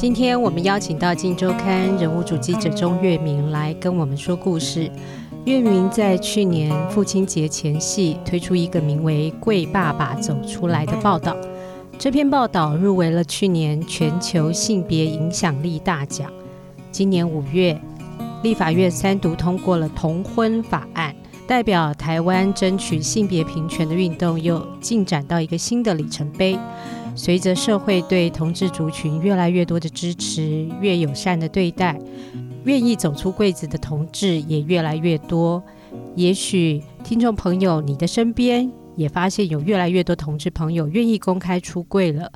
今天我们邀请到《镜周刊》人物主记者钟月明来跟我们说故事。月明在去年父亲节前夕推出一个名为《贵爸爸走出来》的报道，这篇报道入围了去年全球性别影响力大奖。今年五月，立法院三读通过了同婚法案，代表台湾争取性别平权的运动又进展到一个新的里程碑。随着社会对同志族群越来越多的支持，越友善的对待。愿意走出柜子的同志也越来越多，也许听众朋友，你的身边也发现有越来越多同志朋友愿意公开出柜了。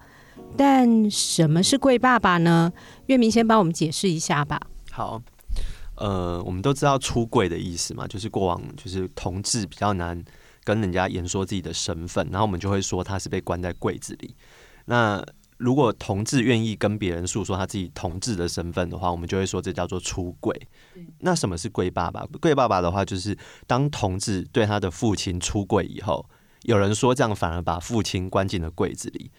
但什么是贵爸爸呢？月明先帮我们解释一下吧。好，呃，我们都知道出柜的意思嘛，就是过往就是同志比较难跟人家言说自己的身份，然后我们就会说他是被关在柜子里。那如果同志愿意跟别人诉说他自己同志的身份的话，我们就会说这叫做出轨。那什么是贵爸爸？贵爸爸的话，就是当同志对他的父亲出柜以后，有人说这样反而把父亲关进了柜子里。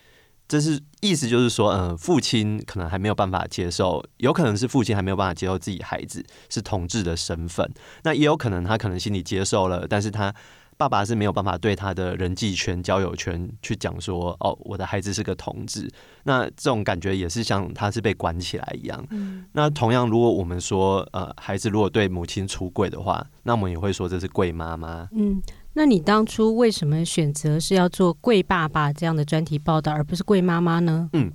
这是意思就是说，嗯，父亲可能还没有办法接受，有可能是父亲还没有办法接受自己孩子是同志的身份。那也有可能他可能心里接受了，但是他。爸爸是没有办法对他的人际圈、交友圈去讲说：“哦，我的孩子是个同志。”那这种感觉也是像他是被关起来一样。嗯。那同样，如果我们说呃，孩子如果对母亲出柜的话，那我们也会说这是贵妈妈。嗯。那你当初为什么选择是要做贵爸爸这样的专题报道，而不是贵妈妈呢？嗯。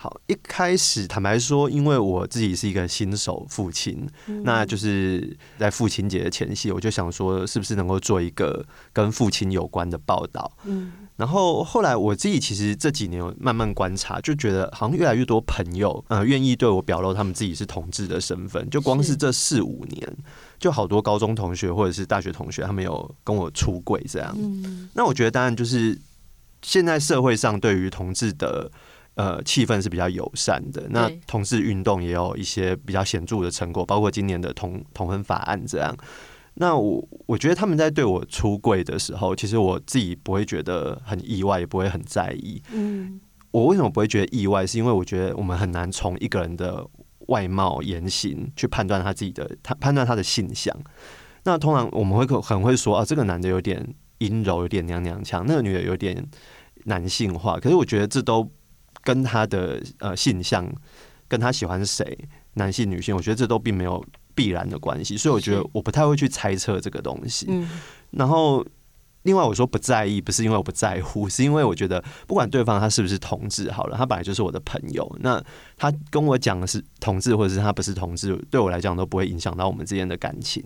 好，一开始坦白说，因为我自己是一个新手父亲，嗯、那就是在父亲节的前夕，我就想说，是不是能够做一个跟父亲有关的报道？嗯，然后后来我自己其实这几年慢慢观察，就觉得好像越来越多朋友，呃，愿意对我表露他们自己是同志的身份。就光是这四五年，就好多高中同学或者是大学同学，他们有跟我出柜这样。嗯，那我觉得当然就是现在社会上对于同志的。呃，气氛是比较友善的。那同志运动也有一些比较显著的成果，包括今年的同同婚法案这样。那我我觉得他们在对我出柜的时候，其实我自己不会觉得很意外，也不会很在意。嗯，我为什么不会觉得意外？是因为我觉得我们很难从一个人的外貌言行去判断他自己的他判断他的性向。那通常我们会很会说啊，这个男的有点阴柔，有点娘娘腔；那个女的有点男性化。可是我觉得这都。跟他的呃性向，跟他喜欢谁，男性女性，我觉得这都并没有必然的关系，所以我觉得我不太会去猜测这个东西。嗯，然后另外我说不在意，不是因为我不在乎，是因为我觉得不管对方他是不是同志，好了，他本来就是我的朋友，那他跟我讲的是同志，或者是他不是同志，对我来讲都不会影响到我们之间的感情。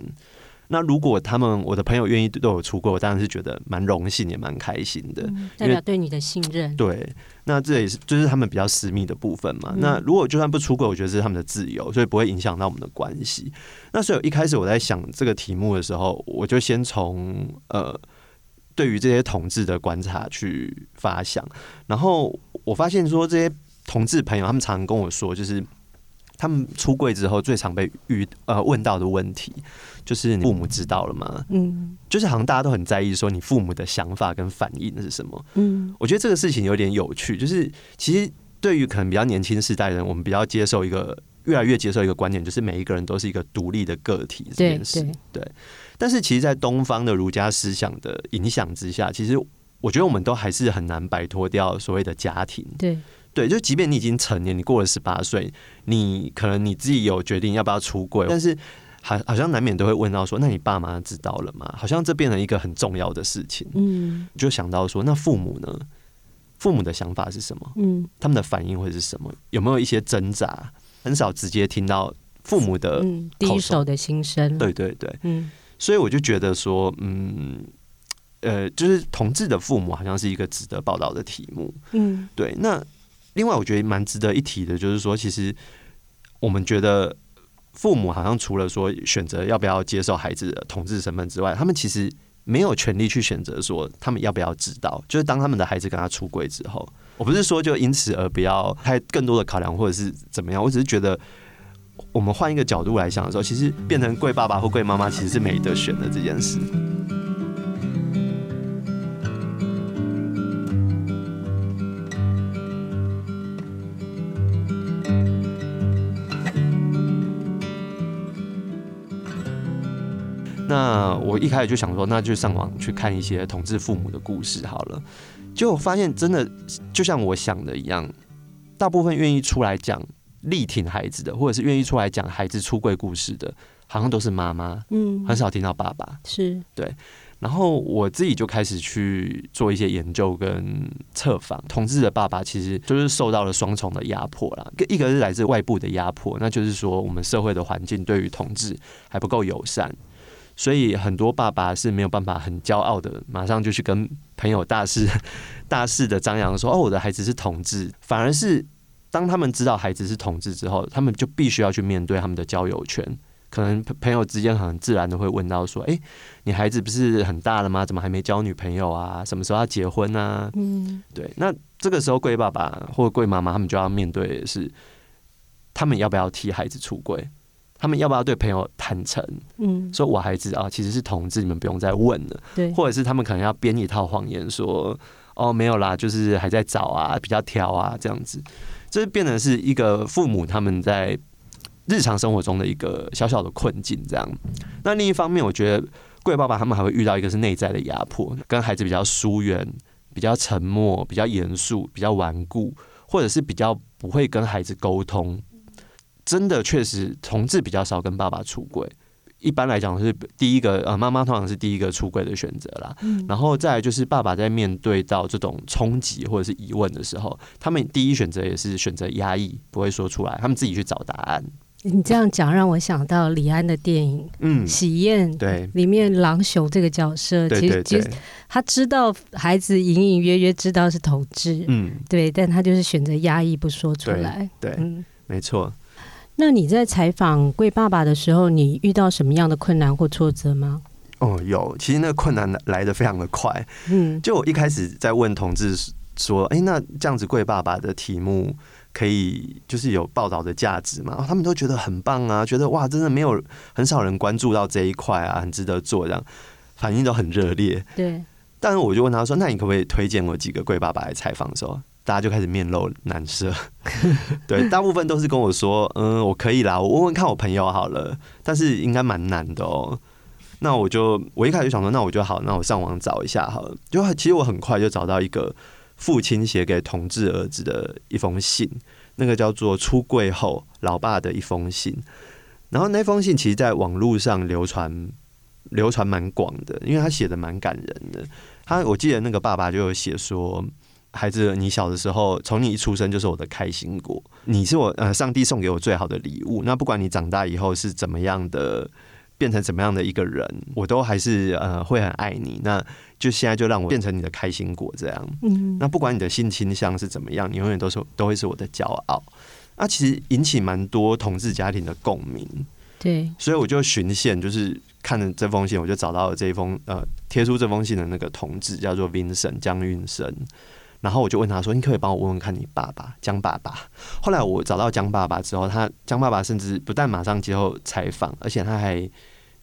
那如果他们我的朋友愿意对我出柜，我当然是觉得蛮荣幸也蛮开心的，嗯，代表对你的信任。对，那这也是就是他们比较私密的部分嘛。嗯、那如果就算不出轨，我觉得这是他们的自由，所以不会影响到我们的关系。那所以一开始我在想这个题目的时候，我就先从呃对于这些同志的观察去发想，然后我发现说这些同志朋友他们常常跟我说，就是他们出柜之后最常被遇呃问到的问题。就是你父母知道了吗？嗯，就是好像大家都很在意说你父母的想法跟反应是什么。嗯，我觉得这个事情有点有趣。就是其实对于可能比较年轻世代的人，我们比较接受一个越来越接受一个观念，就是每一个人都是一个独立的个体这件事。对。但是其实，在东方的儒家思想的影响之下，其实我觉得我们都还是很难摆脱掉所谓的家庭。对，对，就即便你已经成年，你过了十八岁，你可能你自己有决定要不要出柜，但是。好，好像难免都会问到说，那你爸妈知道了吗？好像这变成一个很重要的事情。嗯，就想到说，那父母呢？父母的想法是什么？嗯，他们的反应会是什么？有没有一些挣扎？很少直接听到父母的、嗯、第一手的心声。对对对，嗯，所以我就觉得说，嗯，呃，就是同志的父母好像是一个值得报道的题目。嗯，对。那另外，我觉得蛮值得一提的，就是说，其实我们觉得。父母好像除了说选择要不要接受孩子的同志身份之外，他们其实没有权利去选择说他们要不要知道。就是当他们的孩子跟他出柜之后，我不是说就因此而不要太更多的考量或者是怎么样，我只是觉得我们换一个角度来想的时候，其实变成贵爸爸或贵妈妈其实是没得选的这件事。那我一开始就想说，那就上网去看一些同志父母的故事好了。结果发现真的就像我想的一样，大部分愿意出来讲力挺孩子的，或者是愿意出来讲孩子出柜故事的，好像都是妈妈，嗯，很少听到爸爸。是对。然后我自己就开始去做一些研究跟测访，同志的爸爸其实就是受到了双重的压迫啦，一个是来自外部的压迫，那就是说我们社会的环境对于同志还不够友善，所以很多爸爸是没有办法很骄傲的，马上就去跟朋友大肆大肆的张扬说：“哦，我的孩子是同志。”反而是当他们知道孩子是同志之后，他们就必须要去面对他们的交友圈。可能朋友之间很自然的会问到说：“哎，你孩子不是很大了吗？怎么还没交女朋友啊？什么时候要结婚啊？”嗯，对。那这个时候，贵爸爸或贵妈妈他们就要面对的是，他们要不要替孩子出柜？他们要不要对朋友坦诚？嗯，说我孩子啊其实是同志，你们不用再问了。对，或者是他们可能要编一套谎言说：“哦，没有啦，就是还在找啊，比较挑啊，这样子。”这变成是一个父母他们在。日常生活中的一个小小的困境，这样。那另一方面，我觉得贵爸爸他们还会遇到一个是内在的压迫，跟孩子比较疏远、比较沉默、比较严肃、比较顽固，或者是比较不会跟孩子沟通。真的，确实，同志比较少跟爸爸出轨。一般来讲是第一个，呃，妈妈通常是第一个出柜的选择啦。然后再来就是爸爸在面对到这种冲击或者是疑问的时候，他们第一选择也是选择压抑，不会说出来，他们自己去找答案。你这样讲让我想到李安的电影《嗯喜宴》，对，里面狼雄这个角色，其实其实他知道孩子隐隐约约知道是同志，嗯，对，但他就是选择压抑不说出来，对，嗯，没错。那你在采访贵爸爸的时候，你遇到什么样的困难或挫折吗？哦，有，其实那个困难来的非常的快，嗯，就我一开始在问同志说，哎，那这样子贵爸爸的题目。可以就是有报道的价值嘛？他们都觉得很棒啊，觉得哇，真的没有很少人关注到这一块啊，很值得做，这样反应都很热烈。对，但是我就问他说：“那你可不可以推荐我几个贵爸爸来采访的时候，大家就开始面露难色。对，大部分都是跟我说：“嗯，我可以啦，我问问看我朋友好了。”但是应该蛮难的哦。那我就我一开始就想说，那我就好，那我上网找一下好了。就其实我很快就找到一个。父亲写给同志儿子的一封信，那个叫做“出柜后老爸的一封信”。然后那封信其实在网络上流传，流传蛮广的，因为他写的蛮感人的。他我记得那个爸爸就有写说：“孩子，你小的时候，从你一出生就是我的开心果，你是我呃上帝送给我最好的礼物。那不管你长大以后是怎么样的。”变成怎么样的一个人，我都还是呃会很爱你。那就现在就让我变成你的开心果这样。嗯，那不管你的性倾向是怎么样，你永远都是都会是我的骄傲。那其实引起蛮多同志家庭的共鸣。对，所以我就循线，就是看了这封信，我就找到了这一封呃贴出这封信的那个同志，叫做 Vincent 江运生。然后我就问他说：“你可以帮我问问看你爸爸江爸爸？”后来我找到江爸爸之后，他江爸爸甚至不但马上接受采访，而且他还。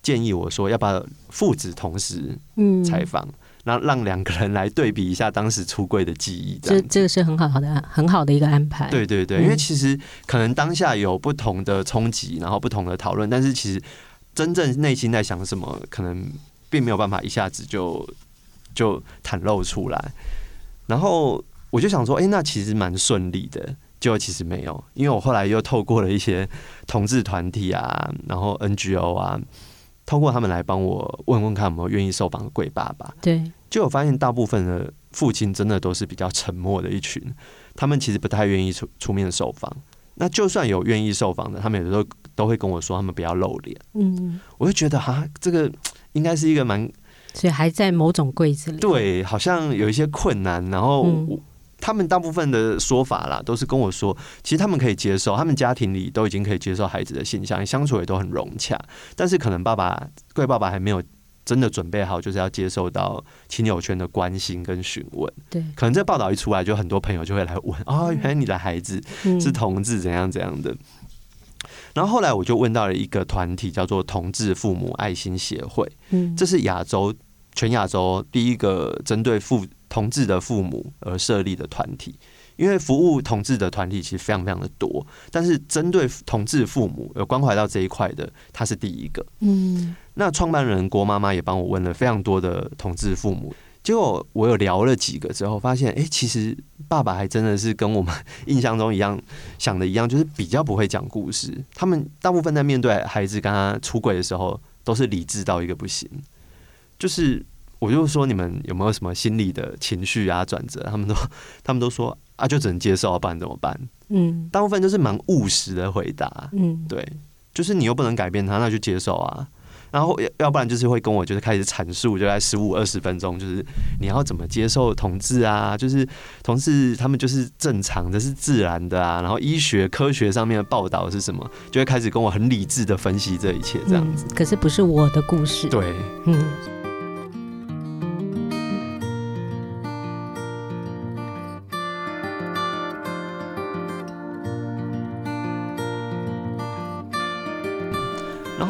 建议我说要不要父子同时采访，那、嗯、让两个人来对比一下当时出柜的记忆。这这个是很好的很好的一个安排。对对对，嗯、因为其实可能当下有不同的冲击，然后不同的讨论，但是其实真正内心在想什么，可能并没有办法一下子就就袒露出来。然后我就想说，哎、欸，那其实蛮顺利的。就其实没有，因为我后来又透过了一些同志团体啊，然后 NGO 啊。通过他们来帮我问问看有没有愿意受访的贵爸爸，对，就我发现大部分的父亲真的都是比较沉默的一群，他们其实不太愿意出出面受访。那就算有愿意受访的，他们有时候都会跟我说他们不要露脸。嗯，我就觉得哈，这个应该是一个蛮，所以还在某种柜子里，对，好像有一些困难，然后。嗯他们大部分的说法啦，都是跟我说，其实他们可以接受，他们家庭里都已经可以接受孩子的性向，相处也都很融洽。但是可能爸爸贵爸爸还没有真的准备好，就是要接受到亲友圈的关心跟询问。对，可能这报道一出来，就很多朋友就会来问：哦，原来你的孩子是同志，怎样怎样的？然后后来我就问到了一个团体，叫做同志父母爱心协会。嗯，这是亚洲全亚洲第一个针对父同志的父母而设立的团体，因为服务同志的团体其实非常非常的多，但是针对同志父母有关怀到这一块的，他是第一个。嗯，那创办人郭妈妈也帮我问了非常多的同志父母，结果我有聊了几个之后，发现哎、欸，其实爸爸还真的是跟我们印象中一样想的一样，就是比较不会讲故事。他们大部分在面对孩子跟他出轨的时候，都是理智到一个不行，就是。我就说你们有没有什么心理的情绪啊转折？他们都 他们都说啊，就只能接受，不然怎么办？嗯，大部分都是蛮务实的回答。嗯，对，就是你又不能改变他，那就接受啊。然后要要不然就是会跟我就是开始阐述，就在十五二十分钟，就是你要怎么接受同志啊？就是同志他们就是正常的，是自然的啊。然后医学科学上面的报道是什么？就会开始跟我很理智的分析这一切，这样子。嗯，可是不是我的故事。对，嗯。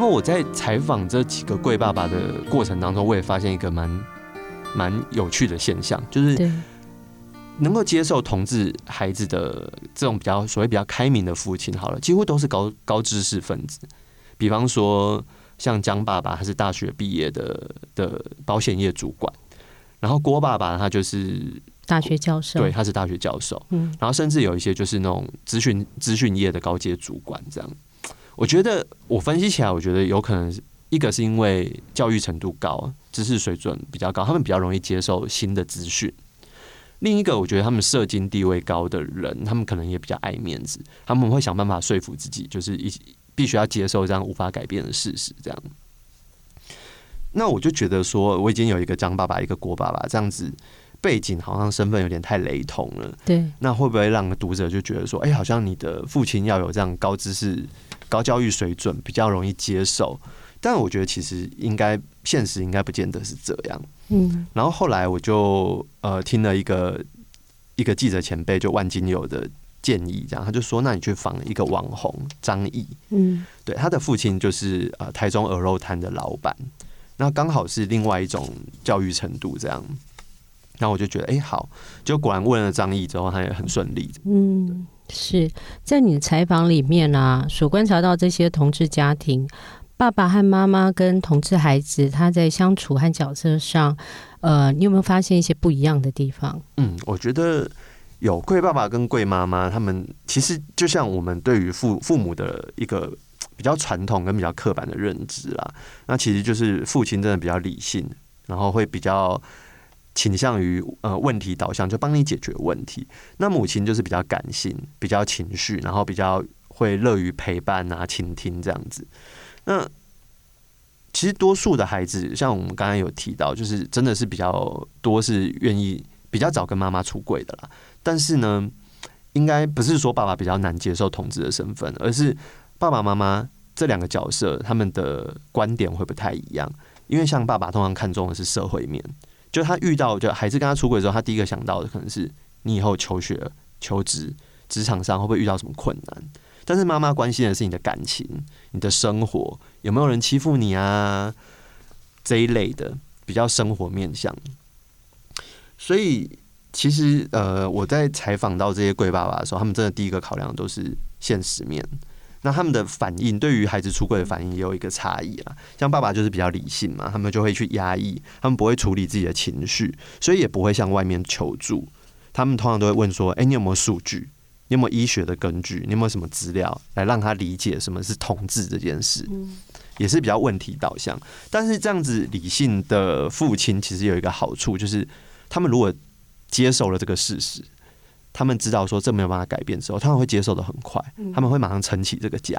后我在采访这几个贵爸爸的过程当中，我也发现一个蛮蛮有趣的现象，就是能够接受同志孩子的这种比较所谓比较开明的父亲，好了，几乎都是高高知识分子。比方说，像江爸爸，他是大学毕业的的保险业主管，然后郭爸爸他就是大学教授，对，他是大学教授，嗯，然后甚至有一些就是那种咨询咨询业的高阶主管这样。我觉得我分析起来，我觉得有可能一个是因为教育程度高，知识水准比较高，他们比较容易接受新的资讯。另一个，我觉得他们社经地位高的人，他们可能也比较爱面子，他们会想办法说服自己，就是一必须要接受这样无法改变的事实。这样，那我就觉得说，我已经有一个张爸爸，一个郭爸爸，这样子背景好像身份有点太雷同了。对，那会不会让读者就觉得说，哎，好像你的父亲要有这样高知识？高教育水准比较容易接受，但我觉得其实应该现实应该不见得是这样。嗯，然后后来我就呃听了一个一个记者前辈就万金油的建议，这样他就说，那你去访一个网红张毅，嗯，对，他的父亲就是呃台中鹅肉摊的老板，那刚好是另外一种教育程度这样。那我就觉得哎、欸、好，就果然问了张毅之后，他也很顺利。嗯。是在你的采访里面啊，所观察到这些同志家庭，爸爸和妈妈跟同志孩子他在相处和角色上，呃，你有没有发现一些不一样的地方？嗯，我觉得有贵爸爸跟贵妈妈，他们其实就像我们对于父父母的一个比较传统跟比较刻板的认知啦。那其实就是父亲真的比较理性，然后会比较。倾向于呃问题导向，就帮你解决问题。那母亲就是比较感性，比较情绪，然后比较会乐于陪伴啊、倾听这样子。那其实多数的孩子，像我们刚刚有提到，就是真的是比较多是愿意比较早跟妈妈出柜的啦。但是呢，应该不是说爸爸比较难接受同志的身份，而是爸爸妈妈这两个角色他们的观点会不太一样。因为像爸爸通常看重的是社会面。就他遇到就孩子跟他出轨的时候，他第一个想到的可能是你以后求学、求职、职场上会不会遇到什么困难？但是妈妈关心的是你的感情、你的生活，有没有人欺负你啊？这一类的比较生活面向。所以其实呃，我在采访到这些贵爸爸的时候，他们真的第一个考量都是现实面。那他们的反应，对于孩子出柜的反应也有一个差异啊。像爸爸就是比较理性嘛，他们就会去压抑，他们不会处理自己的情绪，所以也不会向外面求助。他们通常都会问说：“哎，你有没有数据？你有没有医学的根据？你有没有什么资料来让他理解什么是同志这件事？”也是比较问题导向。但是这样子理性的父亲其实有一个好处，就是他们如果接受了这个事实。他们知道说这没有办法改变之后，他们会接受的很快，他们会马上撑起这个家，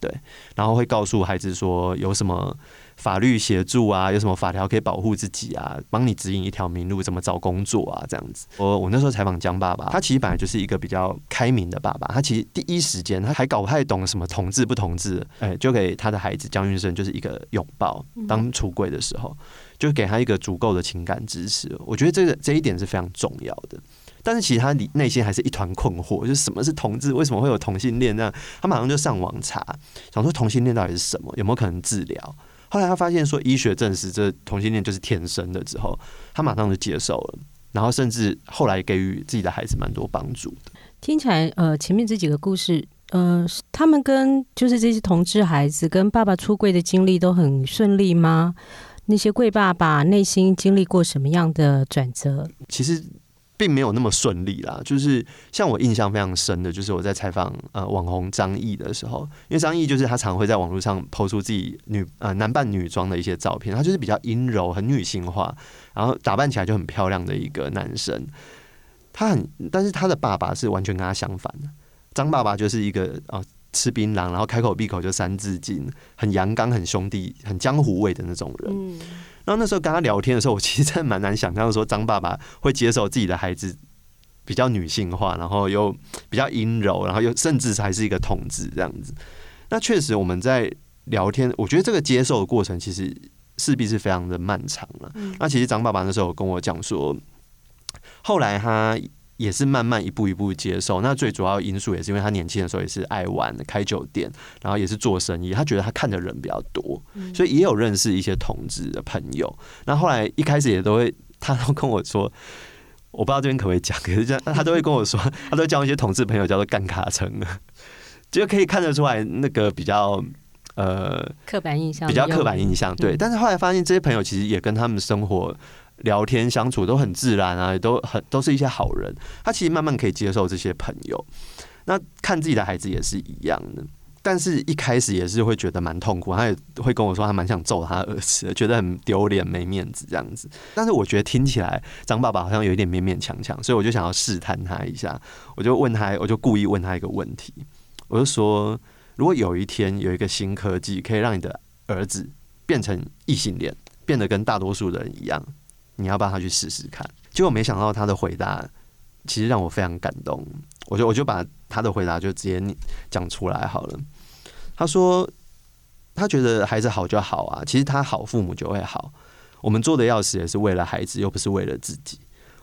对，然后会告诉孩子说有什么法律协助啊，有什么法条可以保护自己啊，帮你指引一条明路，怎么找工作啊，这样子。我我那时候采访江爸爸，他其实本来就是一个比较开明的爸爸，他其实第一时间他还搞不太懂什么同志不同志，哎，就给他的孩子江运生就是一个拥抱，当出柜的时候，就给他一个足够的情感支持。我觉得这个这一点是非常重要的。但是其实他里内心还是一团困惑，就是什么是同志？为什么会有同性恋？这样他马上就上网查，想说同性恋到底是什么？有没有可能治疗？后来他发现说医学证实这同性恋就是天生的之后，他马上就接受了。然后甚至后来给予自己的孩子蛮多帮助的。听起来，呃，前面这几个故事，呃，他们跟就是这些同志孩子跟爸爸出柜的经历都很顺利吗？那些贵爸爸内心经历过什么样的转折？其实。并没有那么顺利啦，就是像我印象非常深的，就是我在采访呃网红张毅的时候，因为张毅就是他常会在网络上抛出自己女呃男扮女装的一些照片，他就是比较阴柔、很女性化，然后打扮起来就很漂亮的一个男生。他很，但是他的爸爸是完全跟他相反的，张爸爸就是一个啊、呃、吃槟榔，然后开口闭口就三字经，很阳刚、很兄弟、很江湖味的那种人。然后那时候跟他聊天的时候，我其实真的蛮难想象说张爸爸会接受自己的孩子比较女性化，然后又比较阴柔，然后又甚至还是一个同志这样子。那确实我们在聊天，我觉得这个接受的过程其实势必是非常的漫长了。那其实张爸爸那时候跟我讲说，后来他。也是慢慢一步一步接受，那最主要因素也是因为他年轻的时候也是爱玩、开酒店，然后也是做生意，他觉得他看的人比较多，所以也有认识一些同志的朋友。那后来一开始也都会，他都跟我说，我不知道这边可不可以讲，可是这样他都会跟我说，他都交一些同志朋友叫做干卡城的，就可以看得出来那个比较呃刻板印象，比较刻板印象对。但是后来发现这些朋友其实也跟他们生活。聊天相处都很自然啊，都很都是一些好人。他其实慢慢可以接受这些朋友。那看自己的孩子也是一样的，但是一开始也是会觉得蛮痛苦。他也会跟我说，他蛮想揍他儿子，觉得很丢脸、没面子这样子。但是我觉得听起来张爸爸好像有一点勉勉强强，所以我就想要试探他一下。我就问他，我就故意问他一个问题，我就说：如果有一天有一个新科技可以让你的儿子变成异性恋，变得跟大多数人一样。你要不要他去试试看？结果没想到他的回答其实让我非常感动。我就我就把他的回答就直接讲出来好了。他说他觉得孩子好就好啊，其实他好，父母就会好。我们做的要死也是为了孩子，又不是为了自己。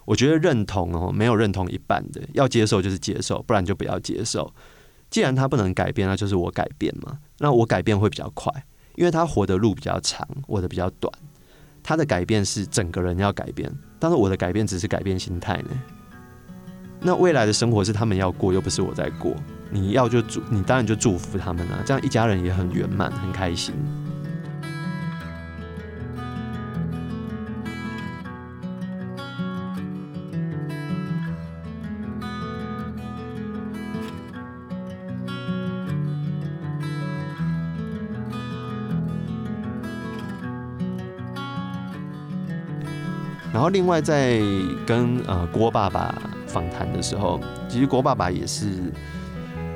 我觉得认同哦，没有认同一半的，要接受就是接受，不然就不要接受。既然他不能改变，那就是我改变嘛。那我改变会比较快，因为他活的路比较长，我的比较短。他的改变是整个人要改变，但是我的改变只是改变心态呢。那未来的生活是他们要过，又不是我在过。你要就祝，你当然就祝福他们啊，这样一家人也很圆满，很开心。另外在跟呃郭爸爸访谈的时候，其实郭爸爸也是，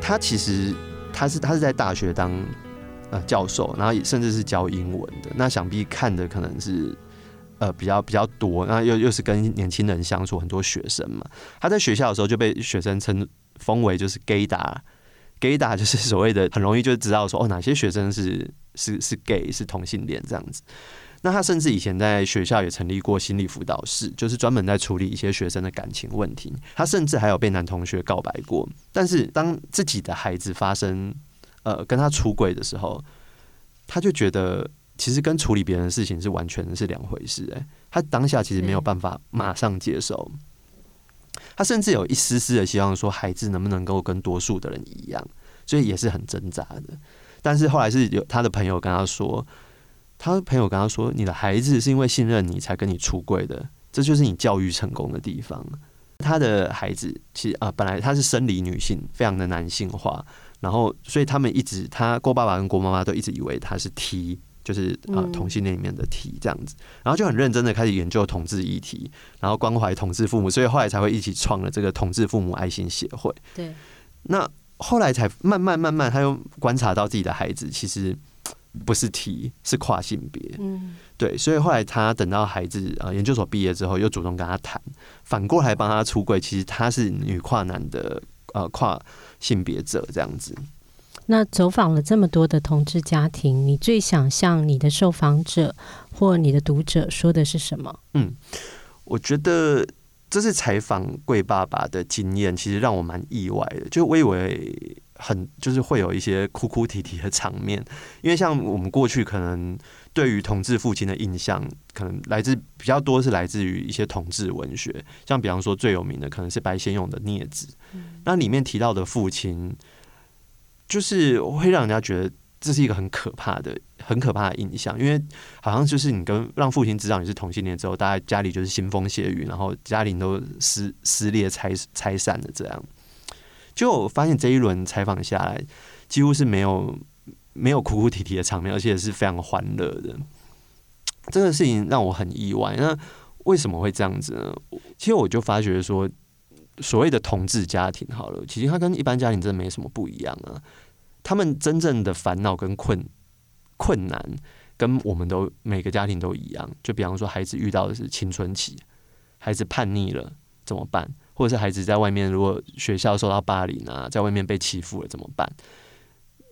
他其实他是他是在大学当呃教授，然后也甚至是教英文的。那想必看的可能是呃比较比较多，那又又是跟年轻人相处，很多学生嘛。他在学校的时候就被学生称封为就是 gay 达，gay 达就是所谓的很容易就知道说哦哪些学生是是是 gay 是同性恋这样子。那他甚至以前在学校也成立过心理辅导室，就是专门在处理一些学生的感情问题。他甚至还有被男同学告白过。但是当自己的孩子发生呃跟他出轨的时候，他就觉得其实跟处理别人的事情是完全是两回事。诶，他当下其实没有办法马上接受。他甚至有一丝丝的希望说，孩子能不能够跟多数的人一样，所以也是很挣扎的。但是后来是有他的朋友跟他说。他的朋友跟他说：“你的孩子是因为信任你才跟你出柜的，这就是你教育成功的地方。”他的孩子其实啊，本来他是生理女性，非常的男性化，然后所以他们一直，他郭爸爸跟郭妈妈都一直以为他是 T，就是啊同性恋里面的 T 这样子，然后就很认真的开始研究同志议题，然后关怀同志父母，所以后来才会一起创了这个同志父母爱心协会。对，那后来才慢慢慢慢，他又观察到自己的孩子其实。不是 T，是跨性别。嗯，对，所以后来他等到孩子呃研究所毕业之后，又主动跟他谈，反过来帮他出柜。其实他是女跨男的呃跨性别者这样子。那走访了这么多的同志家庭，你最想向你的受访者或你的读者说的是什么？嗯，我觉得这次采访贵爸爸的经验，其实让我蛮意外的。就我以为很就是会有一些哭哭啼啼的场面，因为像我们过去可能对于同志父亲的印象，可能来自比较多是来自于一些同志文学，像比方说最有名的可能是白先勇的《孽子》，那里面提到的父亲，就是会让人家觉得这是一个很可怕的、很可怕的印象，因为好像就是你跟让父亲知道你是同性恋之后，大家家里就是腥风血雨，然后家庭都撕撕裂拆拆散的这样。就我发现这一轮采访下来，几乎是没有没有哭哭啼啼的场面，而且是非常欢乐的。这个事情让我很意外。那为什么会这样子呢？其实我就发觉说，所谓的同志家庭，好了，其实他跟一般家庭真的没什么不一样啊。他们真正的烦恼跟困困难，跟我们都每个家庭都一样。就比方说，孩子遇到的是青春期，孩子叛逆了怎么办？或者是孩子在外面，如果学校受到霸凌啊，在外面被欺负了怎么办？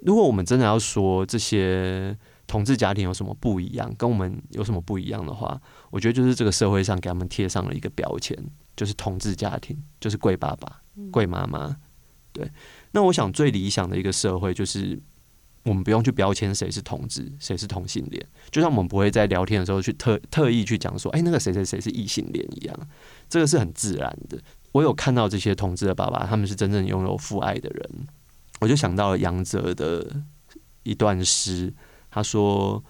如果我们真的要说这些同志家庭有什么不一样，跟我们有什么不一样的话，我觉得就是这个社会上给他们贴上了一个标签，就是同志家庭，就是贵爸爸、贵妈妈。对，那我想最理想的一个社会就是。我们不用去标签谁是同志，谁是同性恋，就像我们不会在聊天的时候去特特意去讲说，哎，那个谁谁谁是异性恋一样，这个是很自然的。我有看到这些同志的爸爸，他们是真正拥有父爱的人，我就想到了杨泽的一段诗，他说：“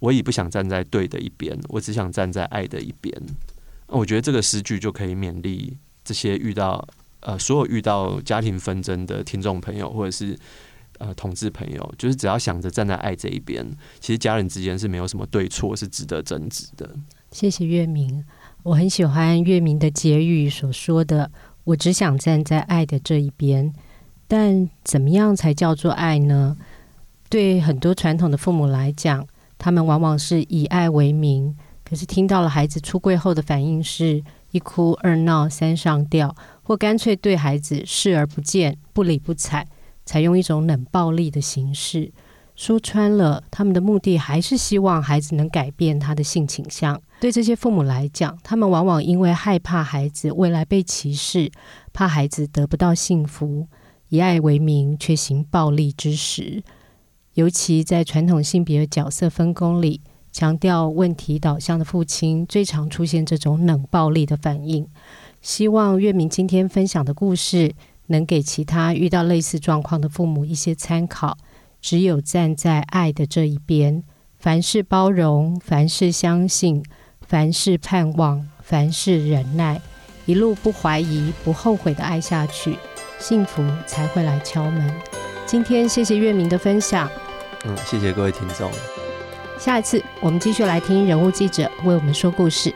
我已不想站在对的一边，我只想站在爱的一边。”我觉得这个诗句就可以勉励这些遇到呃所有遇到家庭纷争的听众朋友，或者是。呃，同志朋友，就是只要想着站在爱这一边，其实家人之间是没有什么对错，是值得争执的。谢谢月明，我很喜欢月明的结语所说的：“我只想站在爱的这一边。”但怎么样才叫做爱呢？对很多传统的父母来讲，他们往往是以爱为名，可是听到了孩子出柜后的反应是一哭二闹三上吊，或干脆对孩子视而不见、不理不睬。采用一种冷暴力的形式，说穿了，他们的目的还是希望孩子能改变他的性倾向。对这些父母来讲，他们往往因为害怕孩子未来被歧视，怕孩子得不到幸福，以爱为名却行暴力之实。尤其在传统性别的角色分工里，强调问题导向的父亲，最常出现这种冷暴力的反应。希望月明今天分享的故事，能给其他遇到类似状况的父母一些参考。只有站在爱的这一边，凡事包容，凡事相信，凡事盼望，凡事忍耐，一路不怀疑、不后悔的爱下去，幸福才会来敲门。今天谢谢月明的分享。嗯，谢谢各位听众。下一次我们继续来听人物记者为我们说故事。